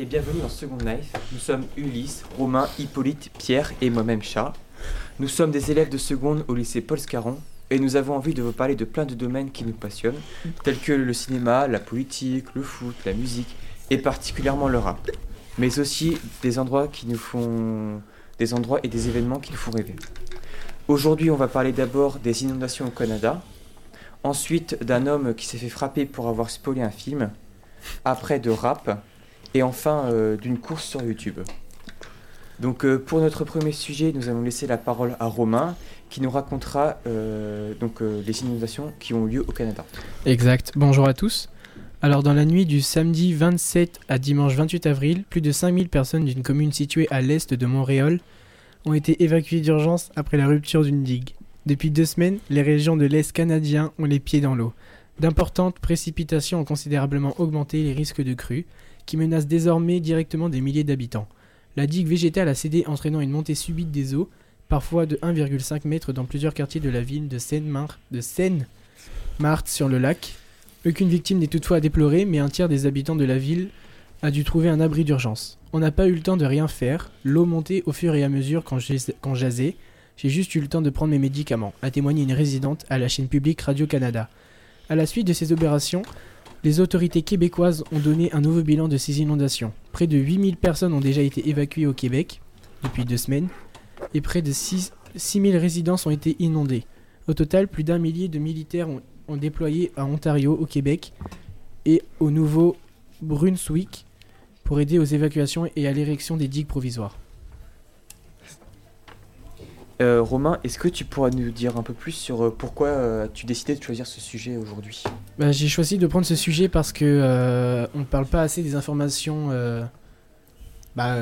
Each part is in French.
Et bienvenue dans Second Life. Nous sommes Ulysse, Romain, Hippolyte, Pierre et moi-même Chat. Nous sommes des élèves de seconde au lycée Paul Scarron et nous avons envie de vous parler de plein de domaines qui nous passionnent, tels que le cinéma, la politique, le foot, la musique et particulièrement le rap. Mais aussi des endroits qui nous font des endroits et des événements qui nous font rêver. Aujourd'hui, on va parler d'abord des inondations au Canada, ensuite d'un homme qui s'est fait frapper pour avoir spoilé un film, après de rap, et enfin euh, d'une course sur YouTube. Donc euh, pour notre premier sujet, nous allons laisser la parole à Romain, qui nous racontera euh, donc, les inondations qui ont eu lieu au Canada. Exact. Bonjour à tous. Alors dans la nuit du samedi 27 à dimanche 28 avril, plus de 5000 personnes d'une commune située à l'est de Montréal ont été évacuées d'urgence après la rupture d'une digue. Depuis deux semaines, les régions de l'est canadien ont les pieds dans l'eau. D'importantes précipitations ont considérablement augmenté les risques de crues, qui menacent désormais directement des milliers d'habitants. La digue végétale a cédé entraînant une montée subite des eaux, parfois de 1,5 m dans plusieurs quartiers de la ville de Seine-Marthe sur le lac. Aucune victime n'est toutefois à déplorer, mais un tiers des habitants de la ville a dû trouver un abri d'urgence. On n'a pas eu le temps de rien faire, l'eau montait au fur et à mesure quand quand j'ai juste eu le temps de prendre mes médicaments, a témoigné une résidente à la chaîne publique Radio-Canada. À la suite de ces opérations, les autorités québécoises ont donné un nouveau bilan de ces inondations. Près de 8000 personnes ont déjà été évacuées au Québec depuis deux semaines et près de 6 6000 résidences ont été inondées. Au total, plus d'un millier de militaires ont, ont déployé à Ontario, au Québec et au Nouveau-Brunswick pour aider aux évacuations et à l'érection des digues provisoires. Euh, Romain, est-ce que tu pourras nous dire un peu plus sur euh, pourquoi euh, tu décidé de choisir ce sujet aujourd'hui? Bah, j'ai choisi de prendre ce sujet parce que on ne parle pas assez des informations bah,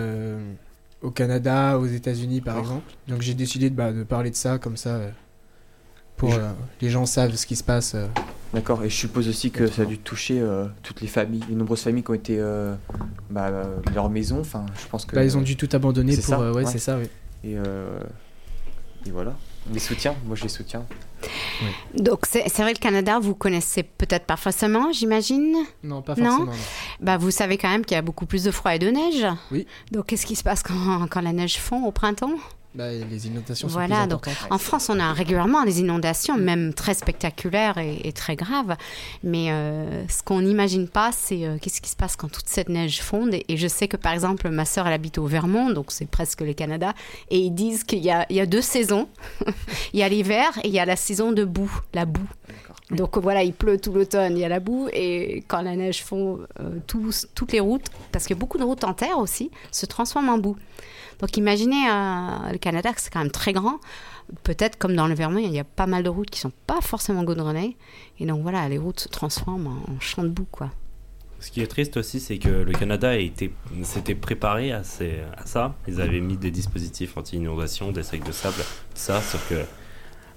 au Canada, aux États-Unis par exemple. Donc j'ai décidé de, bah, de parler de ça comme ça pour Je- les gens savent ce qui se passe. D'accord, et je suppose aussi que ça a dû toucher euh, toutes les familles, les nombreuses familles qui ont été euh, bah, leur maison. Enfin, je pense que. Là, ils ont dû tout abandonner pour. ça, euh, ouais, ouais. c'est ça, oui. Et, et voilà. Les soutiens, moi je les soutiens. Donc, c'est vrai, le Canada, vous connaissez peut-être pas forcément, j'imagine. Non, pas Non. forcément. non. Bah, vous savez quand même qu'il y a beaucoup plus de froid et de neige. Oui. Donc, qu'est-ce qui se passe quand, quand la neige fond au printemps? Bah, les inondations Voilà, sont plus donc. En France, on a régulièrement des inondations, même très spectaculaires et, et très graves. Mais euh, ce qu'on n'imagine pas, c'est euh, qu'est-ce qui se passe quand toute cette neige fonde. Et, et je sais que, par exemple, ma sœur, elle habite au Vermont, donc c'est presque le Canada, et ils disent qu'il y y a deux saisons. il y a l'hiver et il y a la saison de boue, la boue. Donc voilà, il pleut tout l'automne, il y a la boue, et quand la neige fond, euh, tous- toutes les routes, parce que beaucoup de routes en terre aussi, se transforment en boue. Donc imaginez euh, le Canada, que c'est quand même très grand. Peut-être comme dans le Vermont, il y a pas mal de routes qui sont pas forcément goudronnées. Et donc voilà, les routes se transforment en, en champs de boue, quoi. Ce qui est triste aussi, c'est que le Canada a été- s'était préparé à, ces- à ça. Ils avaient mis des dispositifs anti-inondation, des sacs de sable, tout ça, sauf que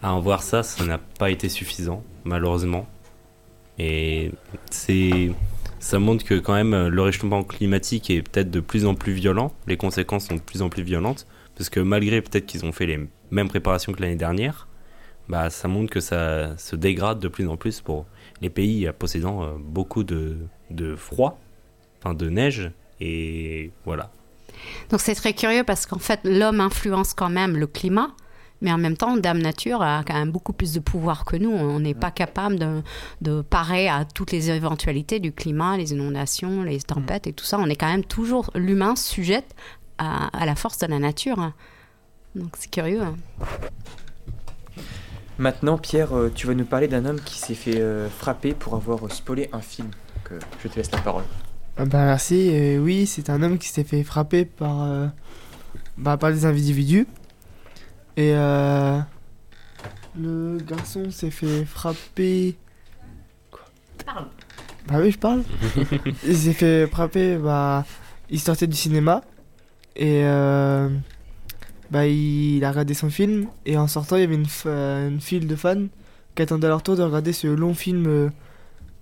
à en voir ça, ça n'a pas été suffisant, malheureusement. Et c'est, ça montre que quand même le réchauffement climatique est peut-être de plus en plus violent. Les conséquences sont de plus en plus violentes, parce que malgré peut-être qu'ils ont fait les mêmes préparations que l'année dernière, bah ça montre que ça se dégrade de plus en plus pour les pays possédant euh, beaucoup de, de froid, enfin de neige, et voilà. Donc c'est très curieux parce qu'en fait, l'homme influence quand même le climat. Mais en même temps, Dame Nature a quand même beaucoup plus de pouvoir que nous. On n'est pas capable de, de parer à toutes les éventualités du climat, les inondations, les tempêtes et tout ça. On est quand même toujours, l'humain sujette à, à la force de la nature. Donc c'est curieux. hein. Maintenant, Pierre, euh, tu vas nous parler d'un homme qui s'est fait euh, frapper pour avoir euh, spoilé un film. Donc, je te laisse la parole. Ah bah merci, euh, oui, c'est un homme qui s'est fait frapper par, euh, bah, par des individus. Et euh, le garçon s'est fait frapper. Quoi Bah oui, je parle. il s'est fait frapper, bah, il sortait du cinéma. Et euh, bah, il a regardé son film. Et en sortant, il y avait une, euh, une file de fans qui attendaient leur tour de regarder ce long film euh,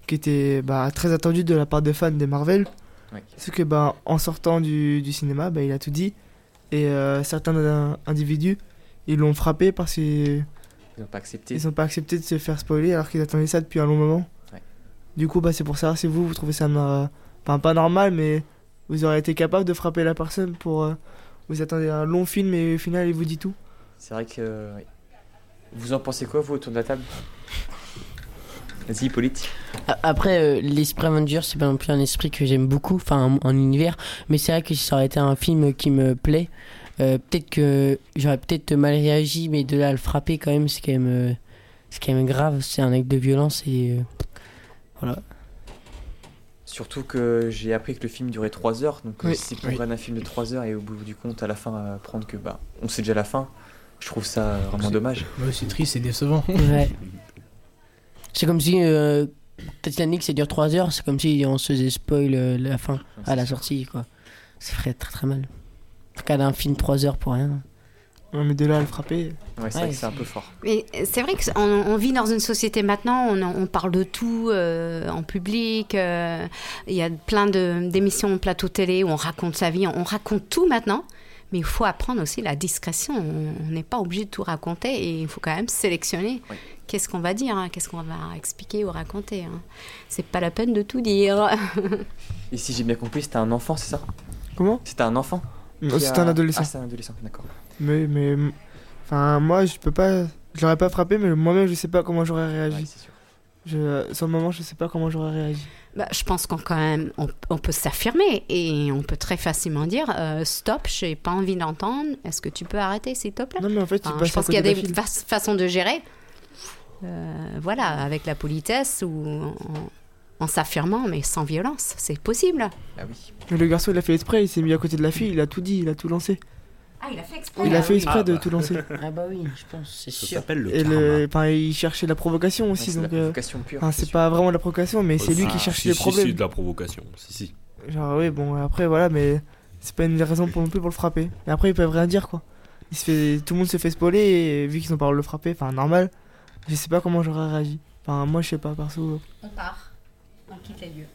qui était bah, très attendu de la part des fans des Marvel. Ouais. C'est que bah, en sortant du, du cinéma, bah, il a tout dit. Et euh, certains in- individus, ils l'ont frappé parce qu'ils Ils n'ont pas accepté. n'ont pas accepté de se faire spoiler alors qu'ils attendaient ça depuis un long moment. Ouais. Du coup, bah, c'est pour savoir si vous, vous trouvez ça euh, pas normal, mais vous auriez été capable de frapper la personne pour. euh, vous attendez un long film et au final, il vous dit tout. C'est vrai que. euh, oui. Vous en pensez quoi, vous, autour de la table? Vas-y, Hippolyte. A- Après, euh, l'esprit Avengers, c'est pas non plus un esprit que j'aime beaucoup, enfin, en, en univers, mais c'est vrai que si ça aurait été un film qui me plaît, euh, peut-être que j'aurais peut-être mal réagi, mais de là à le frapper, quand même, c'est quand même, euh, c'est quand même grave, c'est un acte de violence et. euh, voilà. Surtout que j'ai appris que le film durait 3 heures, donc Oui. si pour Oui. un film de 3 heures et au bout du compte, à la fin, apprendre que bah, on sait déjà la fin, je trouve ça vraiment C'est- dommage. Ouais, c'est triste, c'est décevant. Ouais. C'est comme si euh, Titanic, ça dure 3 heures, c'est comme si on se faisait spoil euh, la fin à la sortie, quoi. Ça ferait très très mal. Regarder un film 3 heures pour rien. Ouais, mais de là à le frapper. Ouais, c'est Ouais, un peu fort. Mais c'est vrai qu'on on vit dans une société maintenant, on, on parle de tout euh, en public, euh, il y a plein de- d'émissions plateau télé où on raconte sa vie, on, raconte tout maintenant, mais il faut apprendre aussi la discrétion, on on n'est pas obligé de tout raconter et il faut quand même sélectionner Oui. qu'est-ce qu'on va dire, hein, qu'est-ce qu'on va expliquer ou raconter. hein. C'est pas la peine de tout dire. Et si j'ai bien compris, c'était un enfant, c'est ça? Comment? C'était un enfant? C'était a- un adolescent. Ah, c'est un adolescent, d'accord. Mais, mais. Enfin, moi, je peux pas. Je l'aurais pas frappé, mais moi-même, je sais pas comment j'aurais Ouais, réagi. c'est sûr. Je, sur le moment, je sais pas comment j'aurais réagi. Bah, je pense qu'on quand même, on, on peut s'affirmer et on peut très facilement dire euh, stop, j'ai pas envie d'entendre. Est-ce que tu peux arrêter s'il te plaît Non, mais en fait, Enfin, Je pense qu'il y a des fa- façons de gérer. Euh, voilà, avec la politesse ou en, en s'affirmant, mais sans violence, c'est possible. Ah oui. Mais le garçon, il a fait exprès, il s'est mis à côté de la fille, il a tout dit, il a tout lancé. Ah, il a fait exprès. il a fait oui. exprès Ah, de bah. tout lancer. Ah bah oui, je pense, c'est Ça sûr. s'appelle le Et le, il cherchait la provocation Ouais, aussi, c'est donc. la euh, provocation pure. enfin, c'est pas vraiment de la provocation, mais c'est lui Ah, qui cherche si, les si, problèmes. Si, de la provocation. Si, si. Genre, oui, bon, après, voilà, mais c'est pas une raison pour non plus pour le frapper. Et après, ils peuvent rien dire, quoi. Il se fait, tout le monde se fait spoiler, et vu qu'ils ont pas le droit de le frapper, enfin, normal, je sais pas comment j'aurais réagi. Enfin, moi, je sais pas, perso. On part, on quitte les lieux.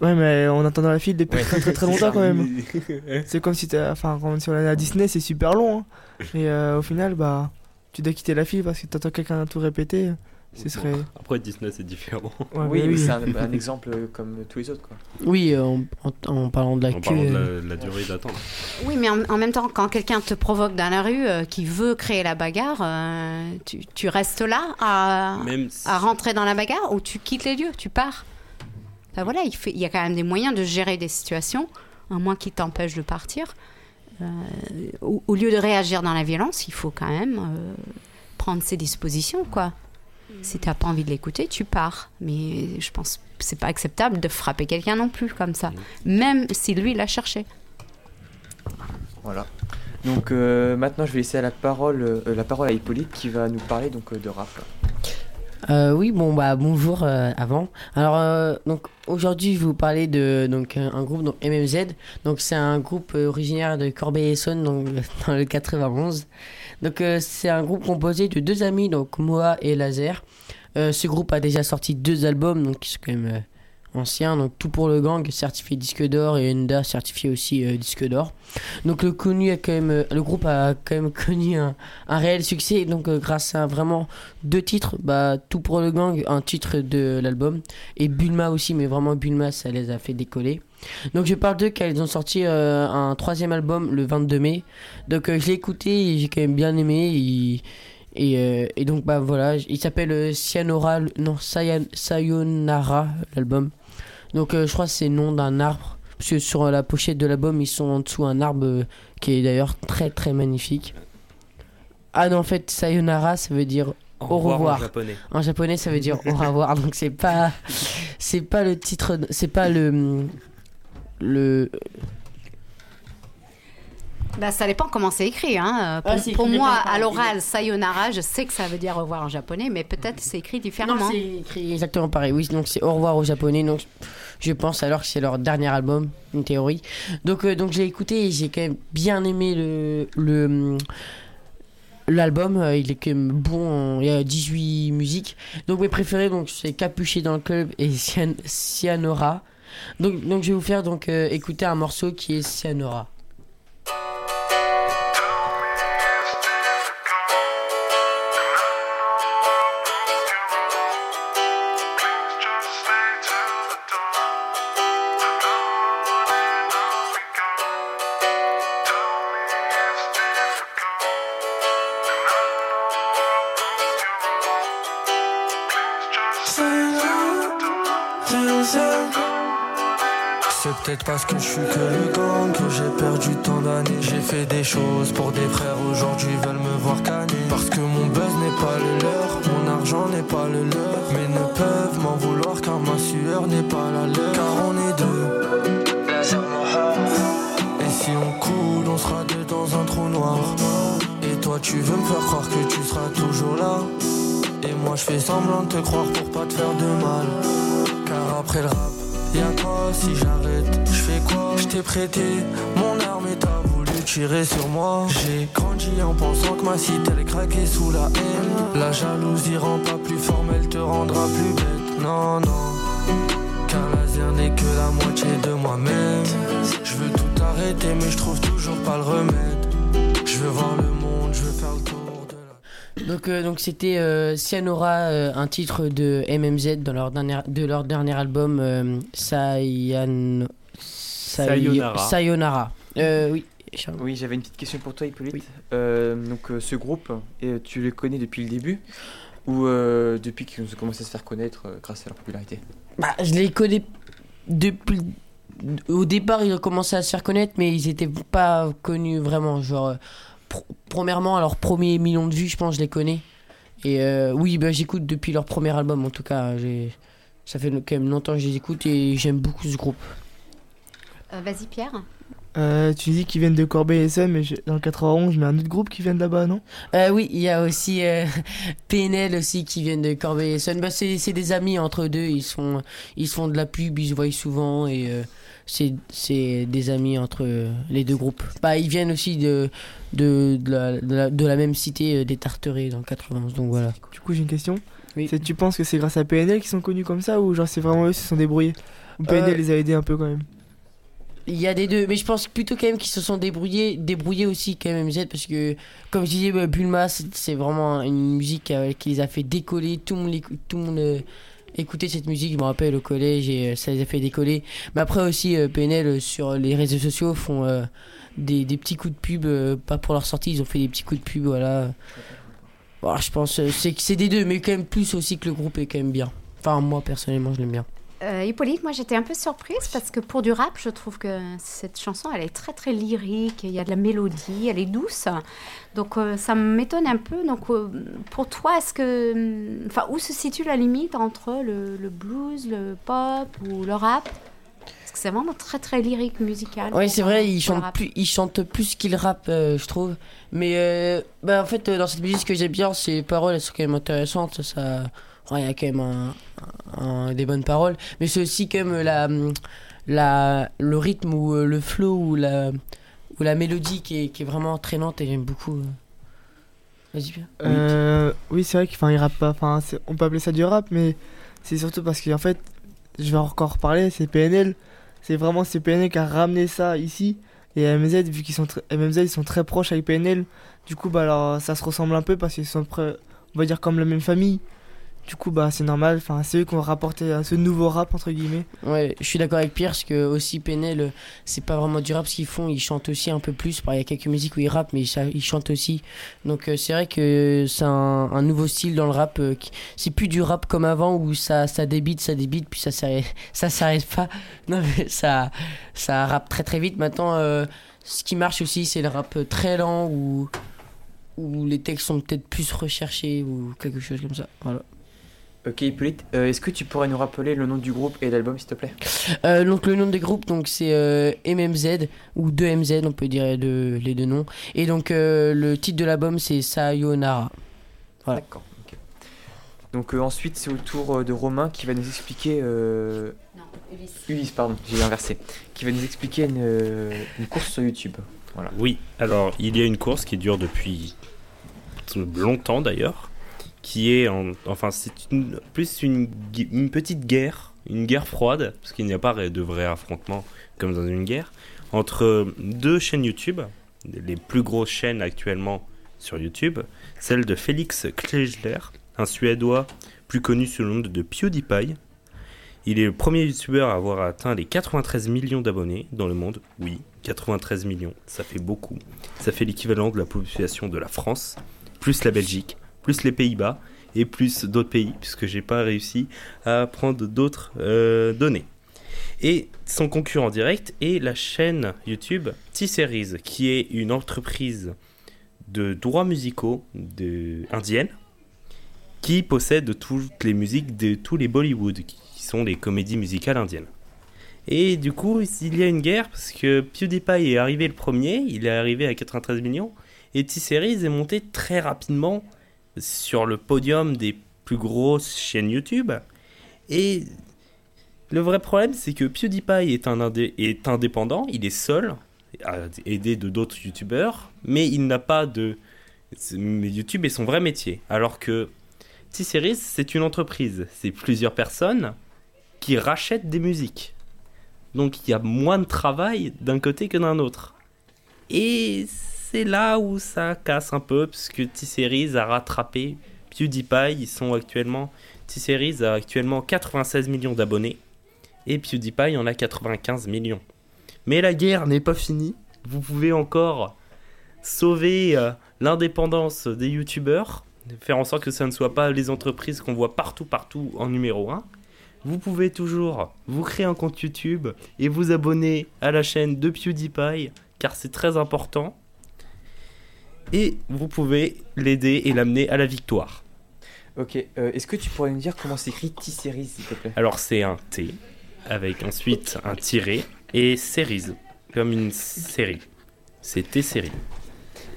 Ouais, mais on attend dans la file depuis Ouais, très très très longtemps quand même. C'est comme si t'as. Enfin, quand si on allait à Disney, c'est super long. hein. Et euh, au final, bah, tu dois quitter la file parce que t'attends quelqu'un à tout répéter. Ce serait. Après, Disney, c'est différent. Ouais, oui, mais c'est un, un exemple comme tous les autres, quoi. Oui, euh, en, en- en parlant de la En queue. parlant de euh, la, de la durée d'attente. Oui, mais en, en même temps, quand quelqu'un te provoque dans la rue, euh, qui veut créer la bagarre, euh, tu, tu restes là à, Même si- à rentrer dans la bagarre ou tu quittes les lieux, tu pars? Voilà, il, fait, il y a quand même des moyens de gérer des situations, à moins qui t'empêchent de partir. Euh, au, au lieu de réagir dans la violence, il faut quand même euh, prendre ses dispositions, quoi. Si t'as pas envie de l'écouter, tu pars. Mais je pense que c'est pas acceptable de frapper quelqu'un non plus comme ça, même si lui l'a cherché. Voilà. Donc euh, maintenant, je vais laisser la parole, euh, la parole à Hippolyte qui va nous parler donc euh, de rap. Euh, oui, bon bah bonjour euh, avant. Alors euh, donc aujourd'hui je vais vous parler de donc un groupe donc MMZ. Donc c'est un groupe euh, originaire de Corbeil-Essonne donc dans le 91. Donc euh, c'est un groupe composé de deux amis donc Moa et Laser. Euh, ce groupe a déjà sorti deux albums donc qui sont quand même anciens donc Tout pour le gang certifié disque d'or et Enda certifié aussi euh, disque d'or. Donc le connu a quand même euh, le groupe a quand même connu un, réel succès donc euh, grâce à vraiment deux titres, bah, Tout pour le gang, un titre de l'album, et Bulma aussi, mais vraiment Bulma, ça les a fait décoller. Donc je parle d'eux car ont sorti un troisième album le 22 mai. Donc je l'ai écouté et j'ai quand même bien aimé. Et, euh, et donc bah voilà, il s'appelle euh, Cyanora, non, Sayonara, l'album. Donc euh, je crois que c'est le nom d'un arbre. Parce que sur la pochette de l'album, ils sont en dessous un arbre euh, qui est d'ailleurs très très magnifique. Ah non, en fait, Sayonara, ça veut dire Au revoir. en japonais. en japonais, ça veut dire au revoir. Donc c'est pas, c'est pas le titre, c'est pas le, le. Bah, ça dépend comment c'est écrit. Hein. Pour, Ah, pour écrit moi, à l'oral, sayonara, je sais que ça veut dire au revoir en japonais, mais peut-être c'est écrit différemment. Non, c'est écrit exactement pareil. Oui, donc c'est au revoir au japonais. Donc je pense alors que c'est leur dernier album, une théorie. Donc euh, donc j'ai écouté et j'ai quand même bien aimé le le l'album. Euh, Il est quand même bon. Il y a 18 musiques. Donc mes préférés donc c'est Capuché dans le club et Cyan- Cyanora. Donc donc je vais vous faire donc euh, écouter un morceau qui est Cyanora. Parce que je suis que le gang que j'ai perdu tant d'années. J'ai fait des choses pour des frères aujourd'hui veulent me voir canner. Parce que mon buzz n'est pas le leur, mon argent n'est pas le leur. Mais ne peuvent m'en vouloir car ma sueur n'est pas la leur. Car on est deux. Et si on coule, on sera deux dans un trou noir. Et toi, tu veux me faire croire que tu seras toujours là. Et moi, je fais semblant de te croire pour pas te faire de mal. Car après le rap, y'a toi si j'arrête. Je fais quoi? Je t'ai prêté mon arme et t'as voulu tirer sur moi. J'ai grandi en pensant que ma cité elle craquait sous la haine. La jalousie rend pas plus forte, elle te rendra plus bête. Non, non. Car laser n'est que la moitié de moi-même. Je veux tout arrêter, mais je trouve toujours pas le remède. Je veux voir le monde, je veux faire le tour la. Donc, euh, donc c'était euh, Cyanora, euh, un titre de MMZ dans leur dernier, de leur dernier album euh, Sayan... Say- Sayonara. Sayonara. Euh, oui. Charles. Oui, j'avais une petite question pour toi, Hippolyte. Oui. Euh, donc, euh, ce groupe, euh, tu le connais depuis le début ou euh, depuis qu'ils ont commencé à se faire connaître euh, grâce à leur popularité? Bah, je les connais depuis. Au départ, ils ont commencé à se faire connaître, mais ils étaient pas connus vraiment. Genre, euh, pr- premièrement, à leur premier million de vues, je pense, je les connais. Et euh, oui, bah, j'écoute depuis leur premier album, en tout cas. Ça fait quand même longtemps que je les écoute et j'aime beaucoup ce groupe. Euh, Vas-y, Pierre. Euh, tu dis qu'ils viennent de Corbeil-Essonnes, mais je- dans le 91, je mets un autre groupe qui vient de là-bas, non? Euh, oui, il y a aussi euh, PNL aussi qui viennent de Corbeil-Essonnes. Bah, c'est, c'est des amis entre deux. Ils sont, ils se font de la pub, ils se voient souvent et euh, c'est, c'est des amis entre euh, les deux groupes. Bah, ils viennent aussi de, de, de, la, de, la, de la même cité euh, des Tarterets dans le 91. Donc voilà. Du coup, j'ai une question. Oui. C'est tu penses que c'est grâce à PNL qu'ils sont connus comme ça ou genre c'est vraiment eux qui se sont débrouillés? Ou PNL Euh, les a aidés un peu quand même? Il y a des deux, mais je pense plutôt quand même qu'ils se sont débrouillés, débrouillés aussi quand même MZ parce que comme je disais, bah, Bulma c'est vraiment une musique qui les a fait décoller. Tout le monde, l'écou- tout le monde écoutait cette musique. Je me rappelle au collège et euh, ça les a fait décoller. Mais après aussi euh, PNL euh, sur les réseaux sociaux font des, petits coups de pub, pas pour leur sortie, ils ont fait des petits coups de pub, voilà. Je pense c'est c'est des deux, mais quand même plus aussi que le groupe est quand même bien. Enfin moi personnellement je l'aime bien. Euh, Hippolyte, moi j'étais un peu surprise parce que pour du rap, je trouve que cette chanson elle est très très lyrique, il y a de la mélodie, elle est douce. Donc euh, ça m'étonne un peu. Donc euh, pour toi, est-ce que. Enfin, où se situe la limite entre le, le blues, le pop ou le rap? Parce que c'est vraiment très très lyrique, musical. Oui, c'est vrai, ils chantent plus, ils chantent plus je trouve. Mais bah, en fait, dans cette musique, ce que j'aime bien, c'est les paroles, elles sont quand même intéressantes. Ça, il y a quand même des bonnes paroles. Mais c'est aussi quand la, le rythme ou euh, le flow ou la, mélodie qui est, vraiment entraînante et j'aime beaucoup. euh. Vas-y, Pierre. Euh, oui, c'est vrai qu'ils rappent pas. On peut appeler ça du rap, mais c'est surtout parce qu'en fait, je vais encore reparler, c'est PNL. C'est vraiment c'est PNL qui a ramené ça ici. Et MZ, vu qu'ils sont MMZ, ils sont très proches avec PNL. Du coup, bah alors ça se ressemble un peu parce qu'ils sont, on va dire, comme la même famille. Du coup, bah c'est normal. Enfin, c'est eux qui ont rapporté à ce nouveau rap entre guillemets. Ouais, je suis d'accord avec Pierre parce que aussi Penel, euh, c'est pas vraiment du rap ce qu'ils font, ils chantent aussi un peu plus. Il y a quelques musiques où ils rappent, mais ils chantent aussi. Donc euh, c'est vrai que c'est un, nouveau style dans le rap. euh, c'est plus du rap comme avant où ça, ça débite, ça débite, puis ça s'arrête, ça s'arrête pas. Non ça, ça rappe très très vite. Maintenant, euh, ce qui marche aussi, c'est le rap très lent où, où les textes sont peut-être plus recherchés ou quelque chose comme ça. Voilà. Ok, Hippolyte, euh, est-ce que tu pourrais nous rappeler le nom du groupe et l'album, s'il te plaît? Euh, donc le nom des groupes donc c'est euh, MMZ ou 2MZ on peut dire de- les deux noms et donc euh, le titre de l'album c'est Sayonara. Voilà. D'accord. Donc euh, ensuite, c'est au tour de Romain qui va nous expliquer. euh, Non, Ulysse. Ulysse, pardon, j'ai inversé. Qui va nous expliquer une, une course sur YouTube. Oui, alors il y a une course qui dure depuis longtemps d'ailleurs, qui est en, enfin c'est plus une petite guerre, une guerre froide, parce qu'il n'y a pas de vrai affrontement comme dans une guerre, entre deux chaînes YouTube, les plus grosses chaînes actuellement sur YouTube, celle de Félix Klegler, un Suédois plus connu sous le nom de PewDiePie. Il est le premier youtubeur à avoir atteint les 93 millions d'abonnés dans le monde. Oui, 93 millions, ça fait beaucoup. Ça fait l'équivalent de la population de la France, plus la Belgique, plus les Pays-Bas et plus d'autres pays, puisque j'ai pas réussi à prendre d'autres euh, données. Et son concurrent direct est la chaîne YouTube T-Series, qui est une entreprise de droits musicaux de... indienne qui possède toutes les musiques de tous les Bollywood, qui sont les comédies musicales indiennes. Et du coup, il y a une guerre parce que PewDiePie est arrivé le premier, il est arrivé à 93 millions, et T-Series est monté très rapidement sur le podium des plus grosses chaînes YouTube. Et le vrai problème, c'est que PewDiePie est, un indé- est indépendant, il est seul, aidé de d'autres YouTubeurs, mais il n'a pas de. YouTube est son vrai métier. Alors que T-Series, c'est une entreprise, c'est plusieurs personnes qui rachètent des musiques. Donc il y a moins de travail d'un côté que d'un autre. Et c'est là où ça casse un peu, parce que T-Series a rattrapé PewDiePie. Ils actuellement. T-Series a actuellement 96 millions d'abonnés. Et PewDiePie en a 95 millions. Mais la guerre n'est pas finie. Vous pouvez encore sauver euh, l'indépendance des youtubeurs, faire en sorte que ça ne soit pas les entreprises qu'on voit partout, partout en numéro 1. Vous pouvez toujours vous créer un compte YouTube et vous abonner à la chaîne de PewDiePie, car c'est très important. Et vous pouvez l'aider et l'amener à la victoire. Ok, euh, est-ce que tu pourrais nous dire comment s'écrit T-Series, s'il te plaît? Alors c'est un T, avec ensuite un tiré, et series, comme une série. C'est T-série.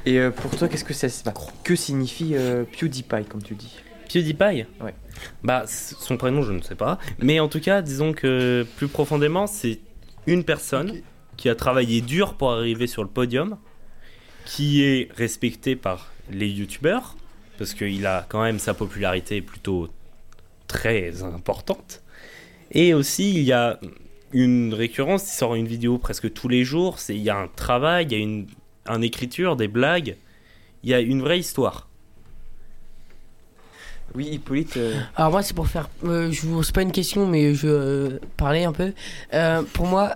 Et euh, pour toi, qu'est-ce que ça bah, Que signifie euh, PewDiePie, comme tu dis? PewDiePie? Ouais. Bah, son prénom, je ne sais pas. Mais en tout cas, disons que plus profondément, c'est une personne qui a travaillé dur pour arriver sur le podium, qui est respecté par les youtubeurs, parce qu'il a quand même sa popularité plutôt très importante. Et aussi, il y a une récurrence, il sort une vidéo presque tous les jours, c'est- il y a un travail, il y a une, une écriture, des blagues, il y a une vraie histoire. Oui, Hippolyte. euh, Alors moi c'est pour faire, euh, je vous c'est pas une question mais je euh, parlais un peu. Euh, pour moi,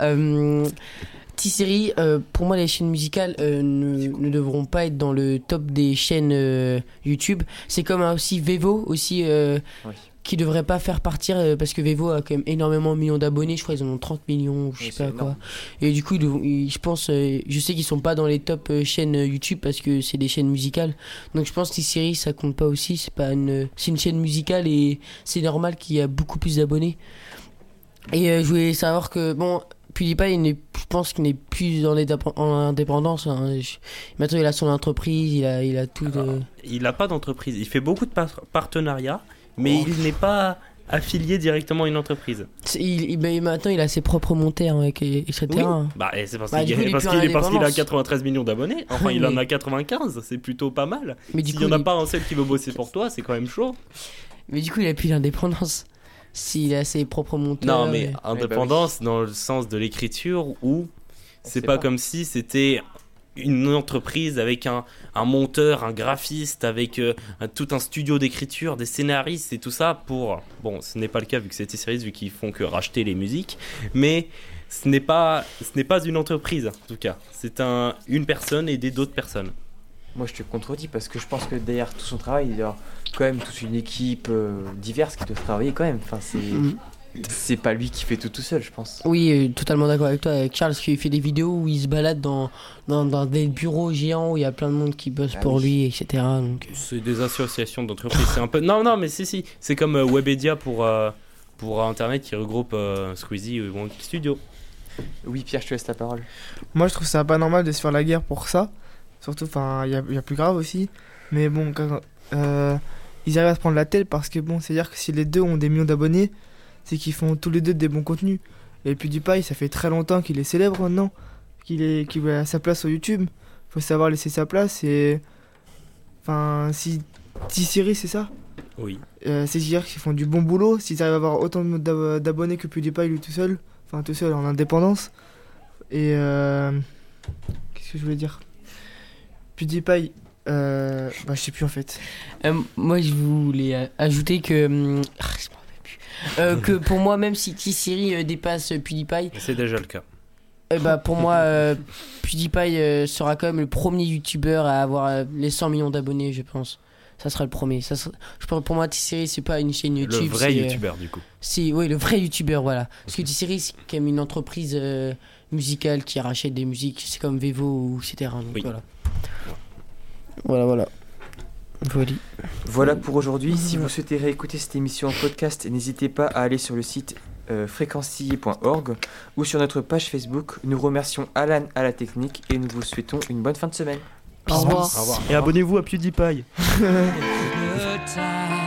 T-Série, euh, pour moi les chaînes musicales euh, ne, ne devront pas être dans le top des chaînes euh, YouTube. C'est comme euh, aussi Vevo aussi euh, Oui. qui devrait pas faire partir parce que Vevo a quand même énormément de millions d'abonnés. Je crois ils en ont 30 millions, ou je sais pas quoi. Et du coup, ils je pense, je sais qu'ils sont pas dans les top chaînes YouTube parce que c'est des chaînes musicales. Donc je pense que T-Série, ça compte pas aussi. C'est pas une, c'est une chaîne musicale et c'est normal qu'il y a beaucoup plus d'abonnés. Et je voulais savoir que bon, PewDiePie, il n'est- je pense qu'il n'est plus en, indépendance. hein. Maintenant, il a son entreprise, il a, il a tout. De... Il n'a pas d'entreprise. Il fait beaucoup de par- partenariats, mais il n'est pas affilié directement à une entreprise. C'est- Il, il- mais maintenant, il a ses propres avec, et- etc. Oui. Bah, c'est parce Bah, qu'il est parce qu'il est- a indépendance. 93 millions d'abonnés. Enfin, il en a 95. C'est plutôt pas mal. Mais du S'il n'y en a il- pas un seul qui veut bosser pour toi, c'est quand même chaud. Mais du coup, il a plus l'indépendance. S'il a ses propres monteurs. Non, mais et- indépendance dans le sens de l'écriture où c'est pas, pas. comme si c'était une entreprise avec un, un monteur, un graphiste, avec euh, un- tout un studio d'écriture, des scénaristes et tout ça pour. Bon, ce n'est pas le cas vu que c'est T-Series, vu qu'ils font que racheter les musiques, mais ce n'est pas, ce n'est pas une entreprise en tout cas. C'est un, une personne aider d'autres personnes. Moi, je te contredis parce que je pense que derrière tout son travail, il y a quand même toute une équipe euh, diverse qui doit travailler quand même. Enfin, c'est Mhm. c'est pas lui qui fait tout tout seul, je pense. Oui, euh, totalement d'accord avec toi. Avec Charles, qui fait des vidéos où il se balade dans, dans, dans des bureaux géants où il y a plein de monde qui bosse Ah pour oui. lui, etc. Donc, euh, C'est des associations d'entreprises. c'est un peu. Non, non, mais si, si. C'est comme euh, Webedia pour, euh, pour Internet qui regroupe euh, Squeezie et Wonky Studio. Oui, Pierre, je te laisse la parole. Moi, je trouve ça pas normal de se faire la guerre pour ça. Surtout, enfin, il y a, il y a plus grave aussi. Mais bon, quand, euh, ils arrivent à se prendre la tête parce que bon, c'est-à-dire que si les deux ont des millions d'abonnés, c'est qu'ils font tous les deux des bons contenus. Et PewDiePie, ça fait très longtemps qu'il est célèbre maintenant, qu'il est, qu'il a sa place sur YouTube. Faut savoir laisser sa place et. Enfin, si T-Series, c'est ça? Oui. euh, C'est-à-dire qu'ils font du bon boulot. S'ils arrivent à avoir autant d'ab- d'abonnés que PewDiePie lui tout seul, enfin tout seul en indépendance. Et euh, qu'est-ce que je voulais dire? PewDiePie, euh, bah je sais plus en fait. euh, moi, je voulais ajouter que. hum, ah, je m'en rappelle plus. Euh, que pour moi, même si T-Series euh, dépasse euh, PewDiePie, C'est déjà le cas. bah, pour moi, euh, PewDiePie euh, sera quand même le premier YouTuber à avoir euh, les 100 millions d'abonnés, je pense. ça sera le premier. Ça sera- je pense pour moi, T-Series, c'est pas une chaîne YouTube. Le vrai youtubeur du coup. Si, oui, le vrai youtubeur, voilà. Parce que T-Series, c'est quand même une entreprise euh, musicale qui rachète des musiques. C'est comme Vevo ou etc. Donc, Oui. voilà. Voilà, voilà. Voilà. Voilà pour aujourd'hui. Si vous souhaitez réécouter cette émission en podcast, n'hésitez pas à aller sur le site euh, fréquencier.org ou sur notre page Facebook. Nous remercions Alan à la technique et nous vous souhaitons une bonne fin de semaine. Au revoir. Au revoir. Et abonnez-vous à PewDiePie.